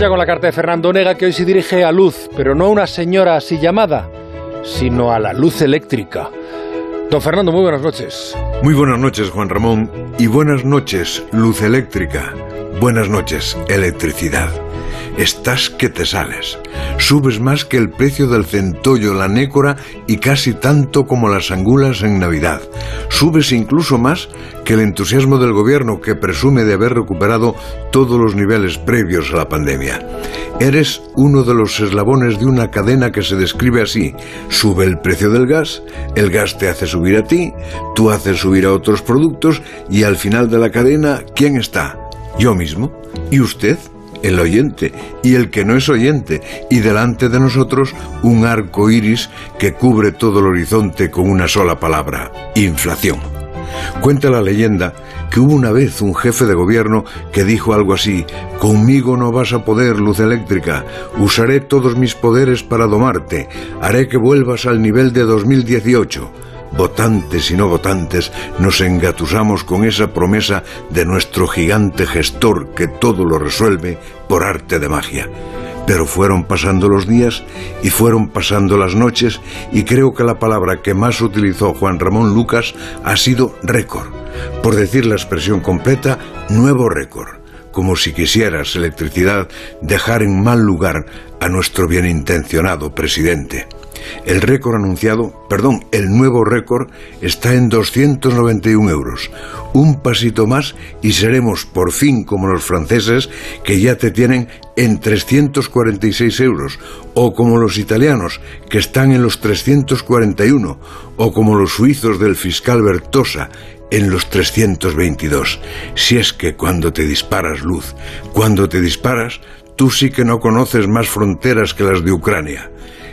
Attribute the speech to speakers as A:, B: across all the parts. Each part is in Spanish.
A: Ya con la carta de Fernando Nega, que hoy se dirige a Luz, pero no a una señora así llamada, sino a la luz eléctrica. Don Fernando, muy buenas noches.
B: Muy buenas noches, Juan Ramón, y buenas noches, luz eléctrica. Buenas noches, electricidad. Estás que te sales. Subes más que el precio del centollo, la nécora y casi tanto como las angulas en Navidad. Subes incluso más que el entusiasmo del gobierno que presume de haber recuperado todos los niveles previos a la pandemia. Eres uno de los eslabones de una cadena que se describe así. Sube el precio del gas, el gas te hace subir a ti, tú haces subir a otros productos y al final de la cadena, ¿quién está? Yo mismo. ¿Y usted? el oyente y el que no es oyente, y delante de nosotros un arco iris que cubre todo el horizonte con una sola palabra: inflación. Cuenta la leyenda que hubo una vez un jefe de gobierno que dijo algo así, conmigo no vas a poder, luz eléctrica, usaré todos mis poderes para domarte, haré que vuelvas al nivel de 2018 votantes y no votantes, nos engatusamos con esa promesa de nuestro gigante gestor que todo lo resuelve por arte de magia. Pero fueron pasando los días y fueron pasando las noches y creo que la palabra que más utilizó Juan Ramón Lucas ha sido récord. Por decir la expresión completa, nuevo récord. Como si quisieras, electricidad, dejar en mal lugar a nuestro bien intencionado presidente. El récord anunciado, perdón, el nuevo récord está en 291 euros. Un pasito más y seremos por fin como los franceses que ya te tienen en 346 euros, o como los italianos que están en los 341, o como los suizos del fiscal Bertosa en los 322. Si es que cuando te disparas luz, cuando te disparas, tú sí que no conoces más fronteras que las de Ucrania.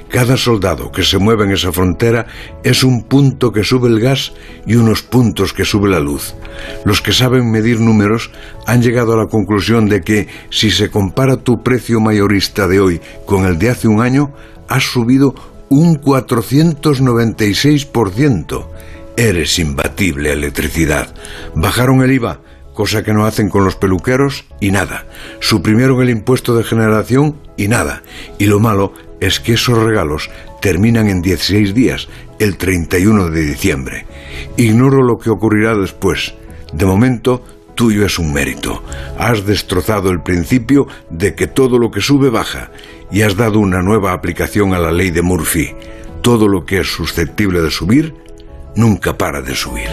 B: Cada soldado que se mueve en esa frontera es un punto que sube el gas y unos puntos que sube la luz. Los que saben medir números han llegado a la conclusión de que si se compara tu precio mayorista de hoy con el de hace un año, has subido un 496%. Eres imbatible, electricidad. Bajaron el IVA, cosa que no hacen con los peluqueros, y nada. Suprimieron el impuesto de generación y nada. Y lo malo es que esos regalos terminan en 16 días, el 31 de diciembre. Ignoro lo que ocurrirá después. De momento, tuyo es un mérito. Has destrozado el principio de que todo lo que sube baja y has dado una nueva aplicación a la ley de Murphy. Todo lo que es susceptible de subir, nunca para de subir.